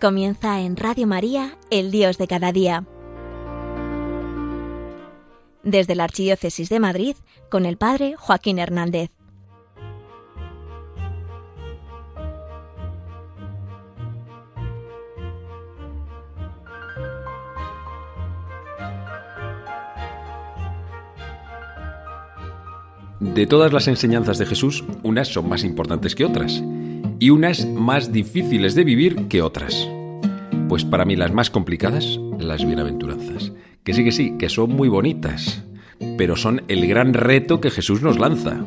Comienza en Radio María, el Dios de cada día. Desde la Archidiócesis de Madrid, con el Padre Joaquín Hernández. De todas las enseñanzas de Jesús, unas son más importantes que otras y unas más difíciles de vivir que otras. Pues para mí las más complicadas, las bienaventuranzas. Que sí, que sí, que son muy bonitas, pero son el gran reto que Jesús nos lanza.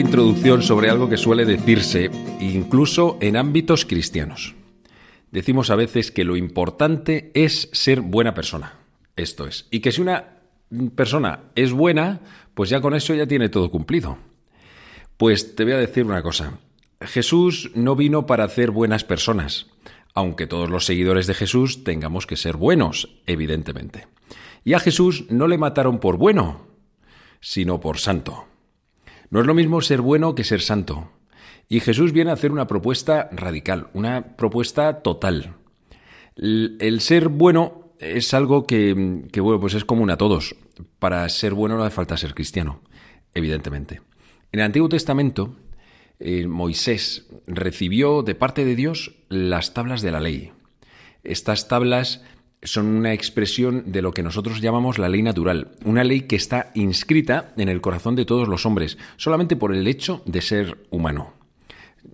Introducción sobre algo que suele decirse incluso en ámbitos cristianos. Decimos a veces que lo importante es ser buena persona. Esto es. Y que si una persona es buena, pues ya con eso ya tiene todo cumplido. Pues te voy a decir una cosa. Jesús no vino para hacer buenas personas, aunque todos los seguidores de Jesús tengamos que ser buenos, evidentemente. Y a Jesús no le mataron por bueno, sino por santo. No es lo mismo ser bueno que ser santo. Y Jesús viene a hacer una propuesta radical, una propuesta total. El, ser bueno es algo que, que, bueno, pues es común a todos. Para ser bueno no hace falta ser cristiano, evidentemente. En el Antiguo Testamento, eh, Moisés recibió de parte de Dios las tablas de la ley. Estas tablas son una expresión de lo que nosotros llamamos la ley natural, una ley que está inscrita en el corazón de todos los hombres, solamente por el hecho de ser humano.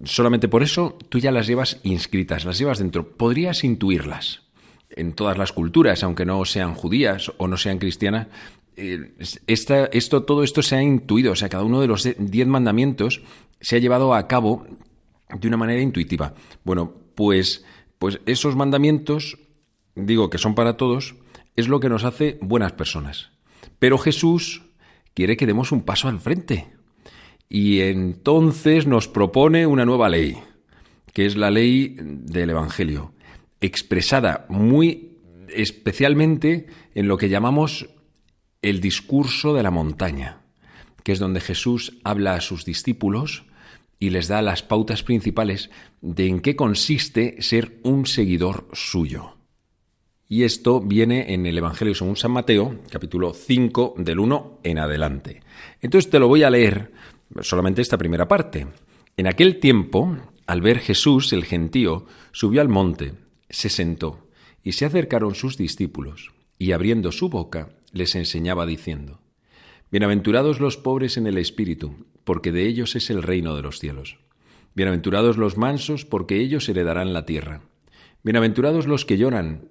Solamente por eso tú ya las llevas inscritas, las llevas dentro. Podrías intuirlas en todas las culturas, aunque no sean judías o no sean cristianas. Eh, esto, todo esto se ha intuido, o sea, cada uno de los diez mandamientos se ha llevado a cabo de una manera intuitiva. Bueno, pues, pues esos mandamientos, digo que son para todos, es lo que nos hace buenas personas. Pero Jesús quiere que demos un paso al frente y entonces nos propone una nueva ley, que es la ley del Evangelio, expresada muy especialmente en lo que llamamos el discurso de la montaña, que es donde Jesús habla a sus discípulos y les da las pautas principales de en qué consiste ser un seguidor suyo. Y esto viene en el Evangelio según San Mateo, capítulo 5, del 1 en adelante. Entonces te lo voy a leer solamente esta primera parte. En aquel tiempo, al ver Jesús el gentío, subió al monte, se sentó, y se acercaron sus discípulos, y abriendo su boca, les enseñaba diciendo, Bienaventurados los pobres en el espíritu, porque de ellos es el reino de los cielos. Bienaventurados los mansos, porque ellos heredarán la tierra. Bienaventurados los que lloran,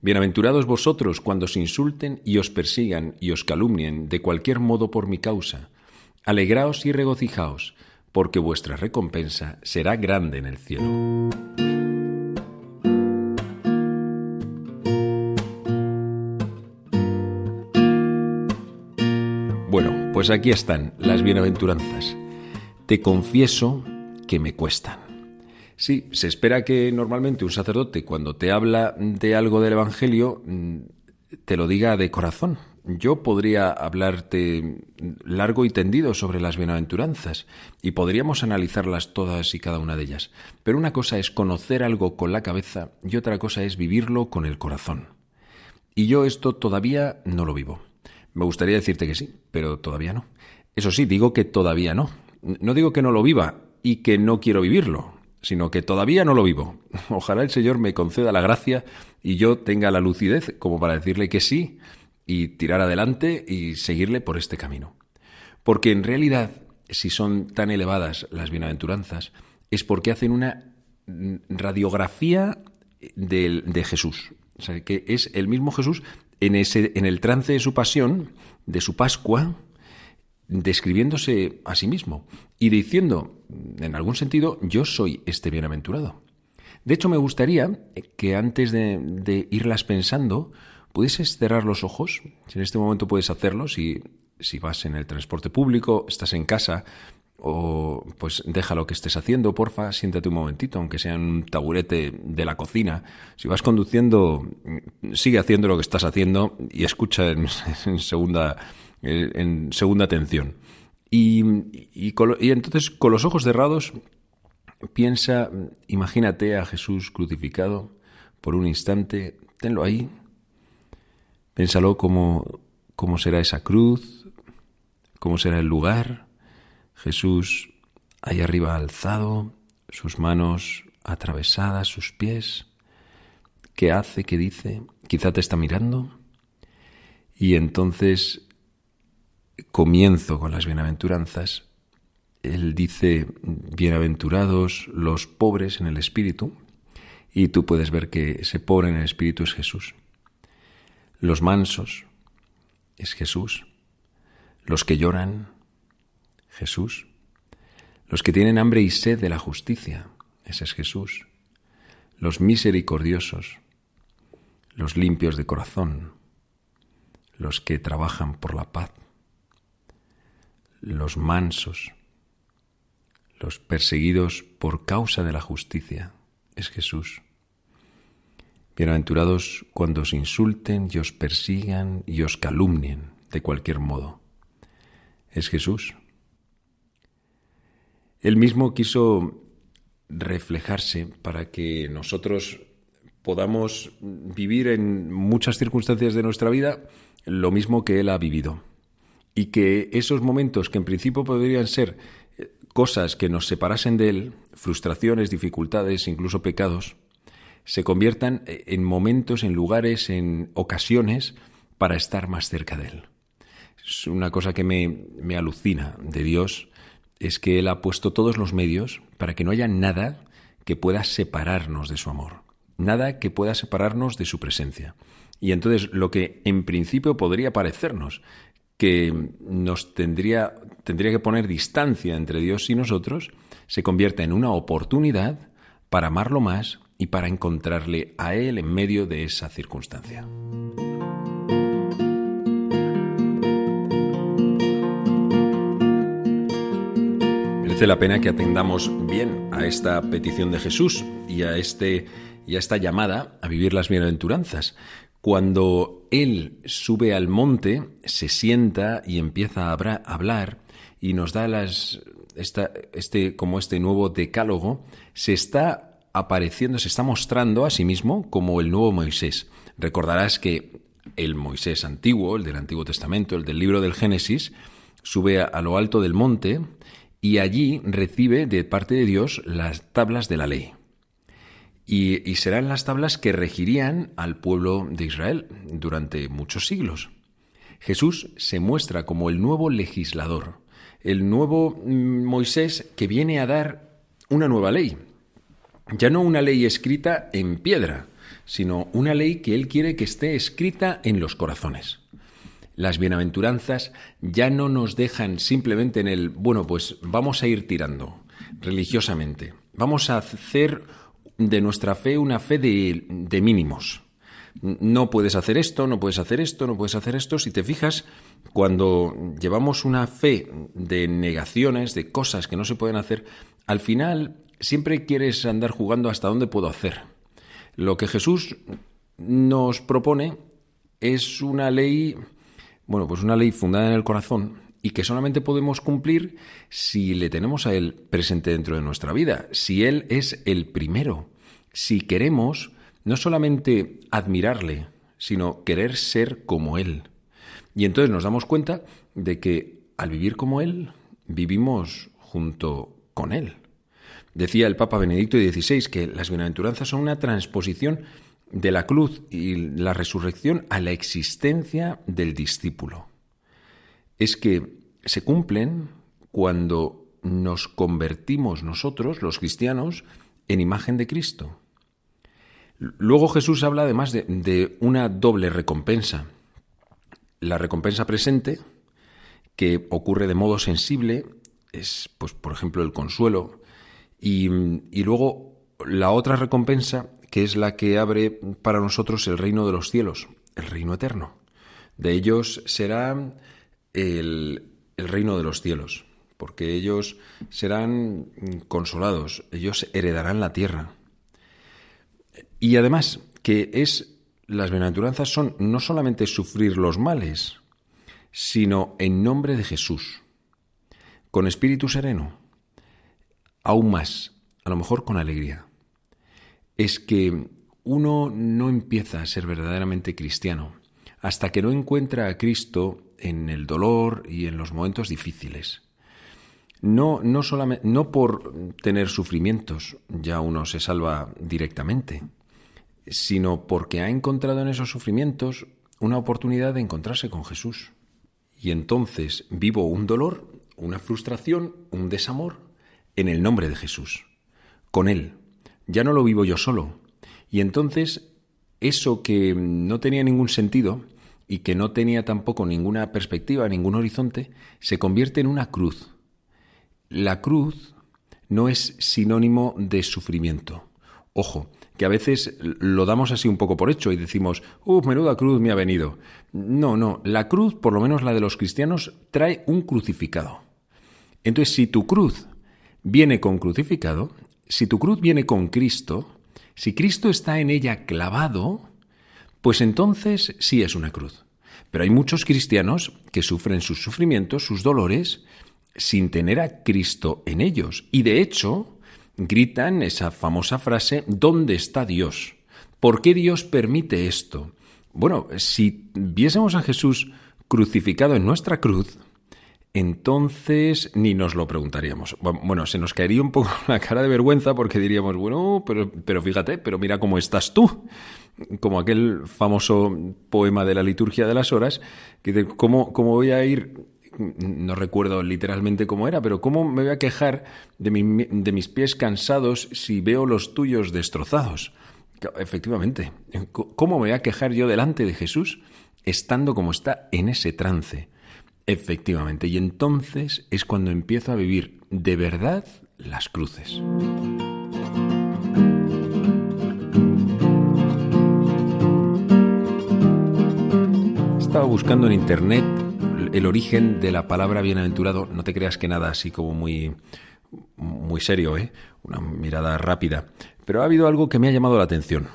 Bienaventurados vosotros cuando os insulten y os persigan y os calumnien de cualquier modo por mi causa. Alegraos y regocijaos, porque vuestra recompensa será grande en el cielo. Bueno, pues aquí están las bienaventuranzas. Te confieso que me cuestan. Sí, se espera que normalmente un sacerdote cuando te habla de algo del Evangelio te lo diga de corazón, yo podría hablarte largo y tendido sobre las bienaventuranzas y podríamos analizarlas todas y cada una de ellas. Pero una cosa es conocer algo con la cabeza y otra cosa es vivirlo con el corazón. Y yo esto todavía no lo vivo. Me gustaría decirte que sí, pero todavía no. Eso sí, digo que todavía no. No digo que no lo viva y que no quiero vivirlo, sino que todavía no lo vivo. Ojalá el Señor me conceda la gracia y yo tenga la lucidez como para decirle que sí y tirar adelante y seguirle por este camino. Porque en realidad, si son tan elevadas las bienaventuranzas, es porque hacen una radiografía de, Jesús. O sea, que es el mismo Jesús en, ese, en el trance de su pasión, de su Pascua, describiéndose a sí mismo y diciendo, en algún sentido, yo soy este bienaventurado. De hecho, me gustaría que antes de, irlas pensando, pudieses cerrar los ojos, si en este momento puedes hacerlo, si, si vas en el transporte público, estás en casa, o pues deja lo que estés haciendo, porfa, siéntate un momentito, aunque sea en un taburete de la cocina. Si vas conduciendo, sigue haciendo lo que estás haciendo y escucha en segunda en segunda atención. Y, y, entonces, con los ojos cerrados, piensa, imagínate a Jesús crucificado por un instante, tenlo ahí, piénsalo cómo, cómo será esa cruz, cómo será el lugar, Jesús ahí arriba alzado, sus manos atravesadas, sus pies, ¿qué hace, qué dice? Quizá te está mirando. Y entonces comienzo con las bienaventuranzas, él dice, bienaventurados los pobres en el espíritu, y tú puedes ver que ese pobre en el espíritu es Jesús. Los mansos es Jesús. Los que lloran, Jesús. Los que tienen hambre y sed de la justicia, ese es Jesús. Los misericordiosos, los limpios de corazón, los que trabajan por la paz, los mansos, los perseguidos por causa de la justicia, es Jesús. Bienaventurados cuando os insulten y os persigan y os calumnien de cualquier modo. Es Jesús. Él mismo quiso reflejarse para que nosotros podamos vivir en muchas circunstancias de nuestra vida lo mismo que Él ha vivido y que esos momentos que en principio podrían ser eh, cosas que nos separasen de Él, frustraciones, dificultades, incluso pecados, se conviertan eh, en momentos, en lugares, en ocasiones para estar más cerca de Él. Es una cosa que me, me alucina de Dios, es que Él ha puesto todos los medios para que no haya nada que pueda separarnos de su amor, nada que pueda separarnos de su presencia. Y entonces lo que en principio podría parecernos que nos tendría, tendría que poner distancia entre Dios y nosotros, se convierte en una oportunidad para amarlo más y para encontrarle a Él en medio de esa circunstancia. Merece la pena que atendamos bien a esta petición de Jesús y a, este, y a esta llamada a vivir las bienaventuranzas. Cuando él sube al monte, se sienta y empieza a hablar y nos da las, este, como este nuevo decálogo, se está apareciendo, se está mostrando a sí mismo como el nuevo Moisés. Recordarás que el Moisés antiguo, el del Antiguo Testamento, el del libro del Génesis, sube a lo alto del monte y allí recibe de parte de Dios las tablas de la ley y, serán las tablas que regirían al pueblo de Israel durante muchos siglos. Jesús se muestra como el nuevo legislador, el nuevo mm, Moisés que viene a dar una nueva ley. Ya no una ley escrita en piedra, sino una ley que Él quiere que esté escrita en los corazones. Las bienaventuranzas ya no nos dejan simplemente en el, bueno, pues vamos a ir tirando religiosamente. Vamos a hacer de nuestra fe una fe de, mínimos. No puedes hacer esto, no puedes hacer esto, no puedes hacer esto. Si te fijas, cuando llevamos una fe de negaciones, de cosas que no se pueden hacer, al final siempre quieres andar jugando hasta dónde puedo hacer. Lo que Jesús nos propone es una ley Bueno, pues una ley fundada en el corazón y que solamente podemos cumplir si le tenemos a Él presente dentro de nuestra vida, si Él es el primero, si queremos no solamente admirarle, sino querer ser como Él. Y entonces nos damos cuenta de que al vivir como Él, vivimos junto con Él. Decía el Papa Benedicto XVI que las bienaventuranzas son una transposición de la cruz y la resurrección a la existencia del discípulo. Es que se cumplen cuando nos convertimos nosotros, los cristianos, en imagen de Cristo. Luego Jesús habla además de, una doble recompensa. La recompensa presente, que ocurre de modo sensible, es, pues, por ejemplo, el consuelo, y, y luego la otra recompensa que es la que abre para nosotros el reino de los cielos, el reino eterno. De ellos será el, el reino de los cielos, porque ellos serán consolados, ellos heredarán la tierra. Y además, que es las bienaventuranzas son no solamente sufrir los males, sino en nombre de Jesús, con espíritu sereno, aún más, a lo mejor con alegría es que uno no empieza a ser verdaderamente cristiano hasta que no encuentra a Cristo en el dolor y en los momentos difíciles. No, no, solamente, no por tener sufrimientos ya uno se salva directamente, sino porque ha encontrado en esos sufrimientos una oportunidad de encontrarse con Jesús. Y entonces vivo un dolor, una frustración, un desamor en el nombre de Jesús, con Él, ya no lo vivo yo solo. Y entonces eso que no tenía ningún sentido y que no tenía tampoco ninguna perspectiva, ningún horizonte, se convierte en una cruz. La cruz no es sinónimo de sufrimiento. Ojo, que a veces lo damos así un poco por hecho y decimos, ¡uh, menuda cruz me ha venido! No, no, la cruz, por lo menos la de los cristianos, trae un crucificado. Entonces, si tu cruz viene con crucificado, si tu cruz viene con Cristo, si Cristo está en ella clavado, pues entonces sí es una cruz. Pero hay muchos cristianos que sufren sus sufrimientos, sus dolores, sin tener a Cristo en ellos. Y de hecho, gritan esa famosa frase, ¿dónde está Dios? ¿Por qué Dios permite esto? Bueno, si viésemos a Jesús crucificado en nuestra cruz, entonces ni nos lo preguntaríamos. Bueno, se nos caería un poco la cara de vergüenza porque diríamos, bueno, pero, pero fíjate, pero mira cómo estás tú. Como aquel famoso poema de la liturgia de las horas, que dice, ¿cómo, cómo voy a ir no recuerdo literalmente cómo era, pero ¿cómo me voy a quejar de, de, mis pies cansados si veo los tuyos destrozados? Efectivamente, ¿cómo me voy a quejar yo delante de Jesús estando como está en ese trance? Efectivamente, y entonces es cuando empiezo a vivir de verdad las cruces. Estaba buscando en internet el origen de la palabra bienaventurado. No te creas que nada así como muy, muy serio, ¿eh? una mirada rápida. Pero ha habido algo que me ha llamado la atención.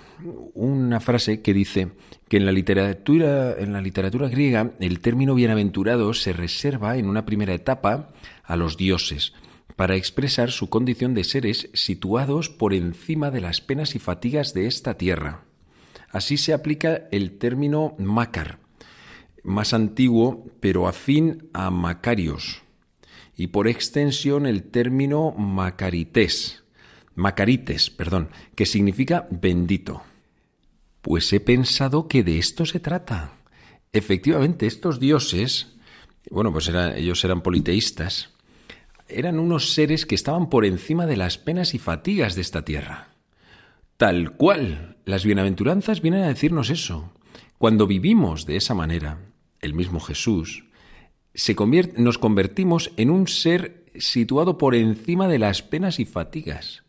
Una frase que dice que en la literatura, en la literatura griega el término bienaventurado se reserva en una primera etapa a los dioses para expresar su condición de seres situados por encima de las penas y fatigas de esta tierra. Así se aplica el término Mácar, más antiguo pero afín a Macarios, y por extensión el término Macarites, Macarites, perdón, que significa bendito. Pues he pensado que de esto se trata. Efectivamente, estos dioses, bueno, pues ellos eran politeístas, eran unos seres que estaban por encima de las penas y fatigas de esta tierra. Tal cual, las bienaventuranzas vienen a decirnos eso. Cuando vivimos de esa manera, el mismo Jesús, se nos convertimos en un ser situado por encima de las penas y fatigas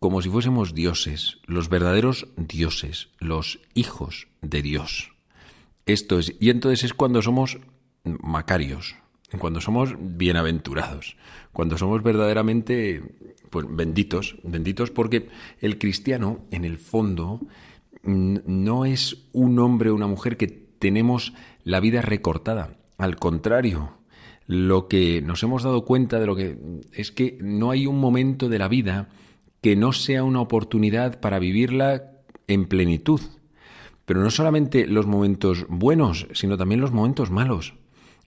como si fuésemos dioses, los verdaderos dioses, los hijos de Dios. Esto es, y entonces es cuando somos macarios, cuando somos bienaventurados, cuando somos verdaderamente pues, benditos, benditos porque el cristiano, en el fondo, no es un hombre o una mujer que tenemos la vida recortada. Al contrario, lo que nos hemos dado cuenta de lo que es que no hay un momento de la vida que no sea una oportunidad para vivirla en plenitud. Pero no solamente los momentos buenos, sino también los momentos malos.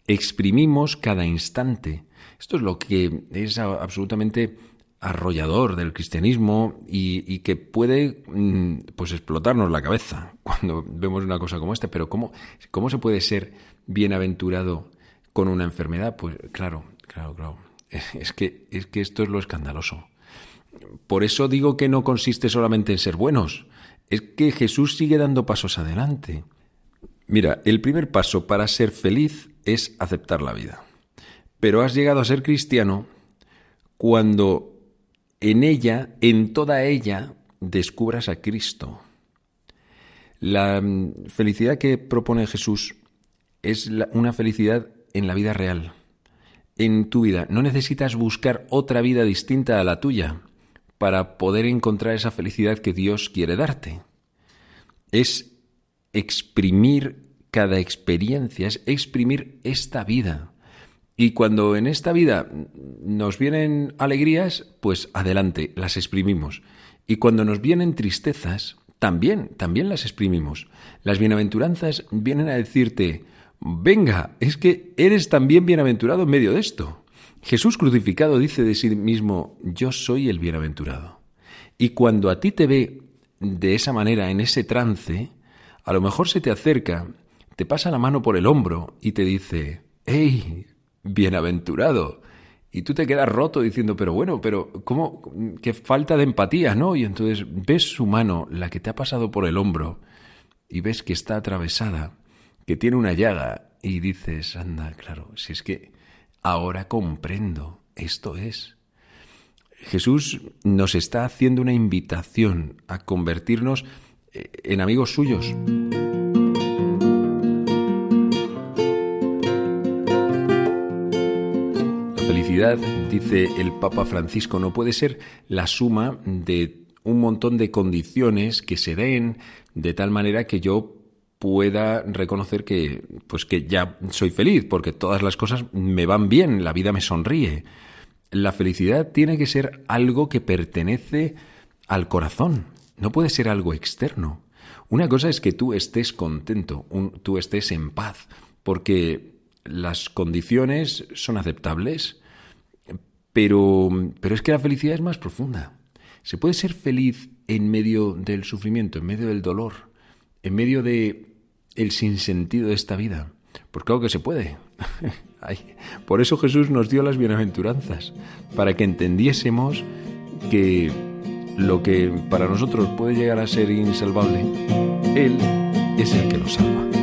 Exprimimos cada instante. Esto es lo que es absolutamente arrollador del cristianismo y, que puede mm, pues explotarnos la cabeza cuando vemos una cosa como esta. Pero ¿cómo, cómo se puede ser bienaventurado con una enfermedad? Pues claro, claro, claro. Es que, es que esto es lo escandaloso. Por eso digo que no consiste solamente en ser buenos, es que Jesús sigue dando pasos adelante. Mira, el primer paso para ser feliz es aceptar la vida. Pero has llegado a ser cristiano cuando en ella, en toda ella, descubras a Cristo. La mm, felicidad que propone Jesús es una felicidad en la vida real, en tu vida. No necesitas buscar otra vida distinta a la tuya para poder encontrar esa felicidad que Dios quiere darte. Es exprimir cada experiencia, es exprimir esta vida. Y cuando en esta vida nos vienen alegrías, pues adelante, las exprimimos. Y cuando nos vienen tristezas, también, también las exprimimos. Las bienaventuranzas vienen a decirte, venga, es que eres también bienaventurado en medio de esto. Jesús crucificado dice de sí mismo, yo soy el bienaventurado. Y cuando a ti te ve de esa manera, en ese trance, a lo mejor se te acerca, te pasa la mano por el hombro y te dice, ¡Ey, bienaventurado! Y tú te quedas roto diciendo, pero bueno, pero ¿cómo? Qué falta de empatía, ¿no? Y entonces ves su mano, la que te ha pasado por el hombro, y ves que está atravesada, que tiene una llaga, y dices, anda, claro, si es que ahora comprendo, esto es. Jesús nos está haciendo una invitación a convertirnos eh, en amigos suyos. La felicidad, dice el Papa Francisco, no puede ser la suma de un montón de condiciones que se den de tal manera que yo pueda reconocer que pues que ya soy feliz porque todas las cosas me van bien, la vida me sonríe. La felicidad tiene que ser algo que pertenece al corazón, no puede ser algo externo. Una cosa es que tú estés contento, tú estés en paz, porque las condiciones son aceptables, pero, pero es que la felicidad es más profunda. Se puede ser feliz en medio del sufrimiento, en medio del dolor, en medio de el sinsentido de esta vida? Pues claro que se puede. Por eso Jesús nos dio las bienaventuranzas, para que entendiésemos que lo que para nosotros puede llegar a ser insalvable, Él es el que lo salva.